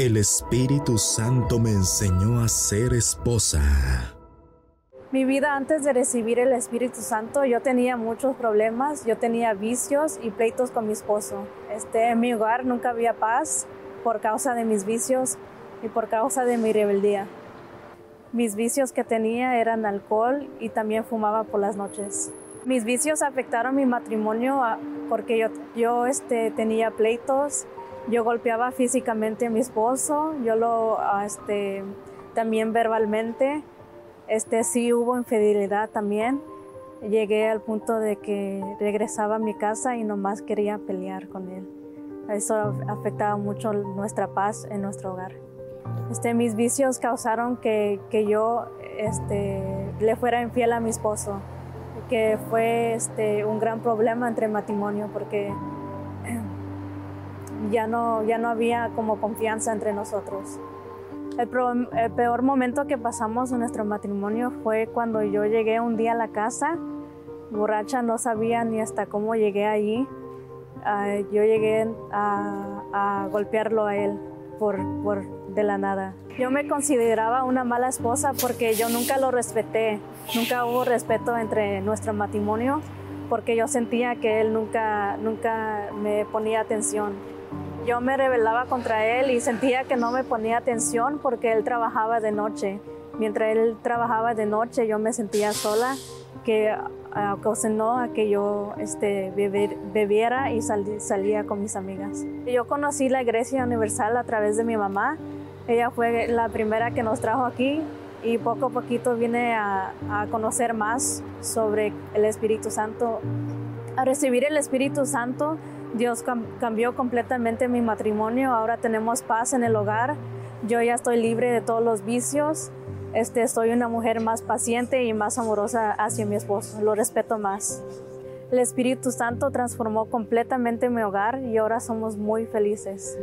El Espíritu Santo me enseñó a ser esposa. Mi vida antes de recibir el Espíritu Santo, yo tenía muchos problemas, yo tenía vicios y pleitos con mi esposo. Este, en mi hogar nunca había paz por causa de mis vicios y por causa de mi rebeldía. Mis vicios que tenía eran alcohol y también fumaba por las noches. Mis vicios afectaron mi matrimonio porque yo, yo este, tenía pleitos, yo golpeaba físicamente a mi esposo, yo lo, ah, este, también verbalmente, este, sí hubo infidelidad también. Llegué al punto de que regresaba a mi casa y nomás quería pelear con él. Eso afectaba mucho nuestra paz en nuestro hogar. Este, mis vicios causaron que, que yo este, le fuera infiel a mi esposo, que fue este, un gran problema entre matrimonio porque ya no, ya no había como confianza entre nosotros. El, peor momento que pasamos en nuestro matrimonio fue cuando yo llegué un día a la casa, borracha, no sabía ni hasta cómo llegué allí. Uh, yo llegué a, a, golpearlo a él por, por de la nada. Yo me consideraba una mala esposa porque yo nunca lo respeté, nunca hubo respeto entre nuestro matrimonio porque yo sentía que él nunca, nunca me ponía atención yo me rebelaba contra él y sentía que no me ponía atención porque él trabajaba de noche. Mientras él trabajaba de noche yo me sentía sola, que ocasionó a que yo este, bebiera y salía con mis amigas. Yo conocí la Iglesia Universal a través de mi mamá. Ella fue la primera que nos trajo aquí y poco a poquito vine a conocer más sobre el Espíritu Santo. A recibir el Espíritu Santo, Dios cambió completamente mi matrimonio, ahora tenemos paz en el hogar, yo ya estoy libre de todos los vicios, este, soy una mujer más paciente y más amorosa hacia mi esposo, lo respeto más. El Espíritu Santo transformó completamente mi hogar y ahora somos muy felices.